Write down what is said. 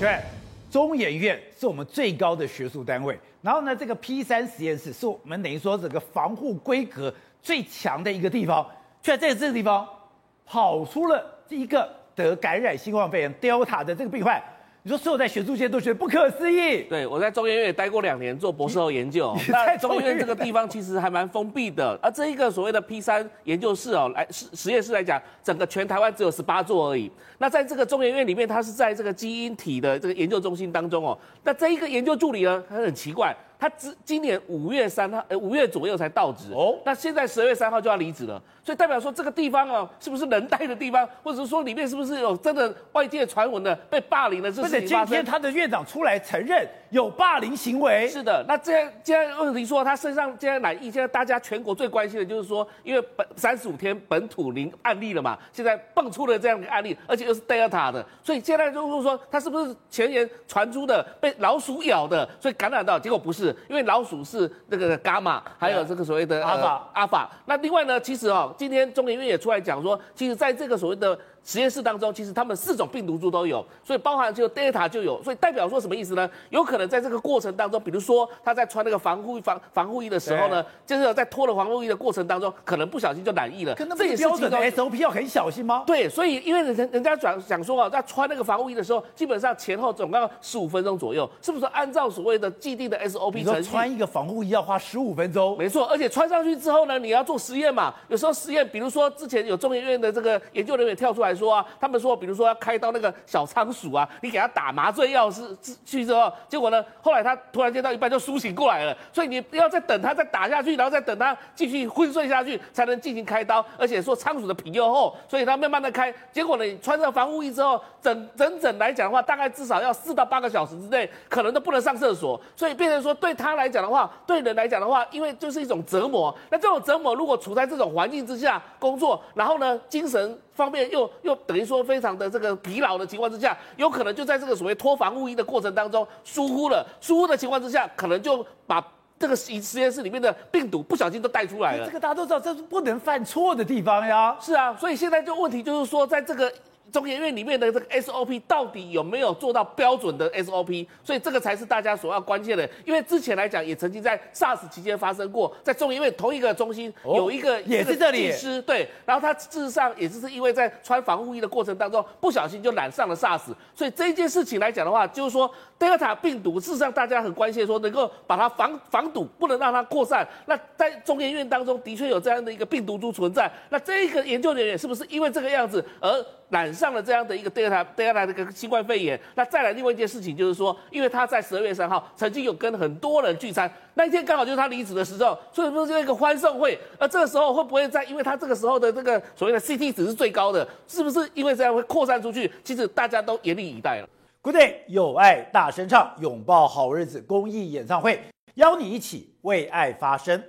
对，中研院是我们最高的学术单位，然后呢，这个 P 三实验室是我们等于说整个防护规格最强的一个地方，却在这个地方跑出了一个得感染新冠肺炎 Delta 的这个病患。你说所有在学术界都觉得不可思议。对，我在中研院也待过两年做博士后研究。那中研院这个地方其实还蛮封闭的，而这一个所谓的 P 三研究室哦，来实实验室来讲，整个全台湾只有十八座而已。那在这个中研院里面，它是在这个基因体的这个研究中心当中哦。那这一个研究助理呢，他很奇怪。他今今年五月三号，呃，五月左右才到职哦。那现在十二月三号就要离职了，所以代表说这个地方哦，是不是人待的地方，或者是说里面是不是有真的外界传闻的被霸凌的这事情？而且今天他的院长出来承认有霸凌行为。是的，那这样现在问题说他身上现在染疫，现在大家全国最关心的就是说，因为本三十五天本土零案例了嘛，现在蹦出了这样的案例，而且又是 Delta 的，所以现在就是说他是不是前言传出的被老鼠咬的，所以感染到？结果不是，因为老鼠。是那个伽马，还有这个所谓的阿法阿法。那另外呢，其实哦，今天中研院也出来讲说，其实在这个所谓的。实验室当中，其实他们四种病毒株都有，所以包含就 Delta 就有，所以代表说什么意思呢？有可能在这个过程当中，比如说他在穿那个防护防防护衣的时候呢，就是在脱了防护衣的过程当中，可能不小心就染疫了。这也是标准的 SOP 要很小心吗？对，所以因为人人家讲讲说啊，在穿那个防护衣的时候，基本上前后总共要十五分钟左右，是不是按照所谓的既定的 SOP 程序？穿一个防护衣要花十五分钟？没错，而且穿上去之后呢，你要做实验嘛。有时候实验，比如说之前有中研院的这个研究人员跳出来来说啊，他们说。比如说要开刀那个小仓鼠啊，你给他打麻醉药是去之后，结果呢，后来他突然间到一半就苏醒过来了，所以你要再等他再打下去，然后再等他继续昏睡下去，才能进行开刀。而且说仓鼠的皮又厚，所以他慢慢的开。结果呢，你穿上防护衣之后，整整整来讲的话，大概至少要四到八个小时之内，可能都不能上厕所。所以变成说对他来讲的话，对人来讲的话，因为就是一种折磨。那这种折磨如果处在这种环境之下工作，然后呢，精神。方面又又等于说非常的这个疲劳的情况之下，有可能就在这个所谓脱防护衣的过程当中疏忽了，疏忽的情况之下，可能就把这个实实验室里面的病毒不小心都带出来了。这个大家都知道，这是不能犯错的地方呀。是啊，所以现在就问题就是说，在这个。中研院里面的这个 SOP 到底有没有做到标准的 SOP？所以这个才是大家所要关切的。因为之前来讲，也曾经在 SARS 期间发生过，在中研院同一个中心有一个也是这里技师，对，然后他事实上也就是因为在穿防护衣的过程当中不小心就染上了 SARS。所以这一件事情来讲的话，就是说 Delta 病毒事实上大家很关切，说能够把它防防堵，不能让它扩散。那在中研院当中的确有这样的一个病毒株存在。那这一个研究人员是不是因为这个样子而染上了这样的一个 Delta Delta 的一个新冠肺炎，那再来另外一件事情就是说，因为他在十二月三号曾经有跟很多人聚餐，那一天刚好就是他离职的时候，所以说是一个欢送会。而这个时候会不会在，因为他这个时候的这个所谓的 CT 值是最高的，是不是因为这样会扩散出去？其实大家都严阵以待了。Good day，有爱大声唱，拥抱好日子公益演唱会，邀你一起为爱发声。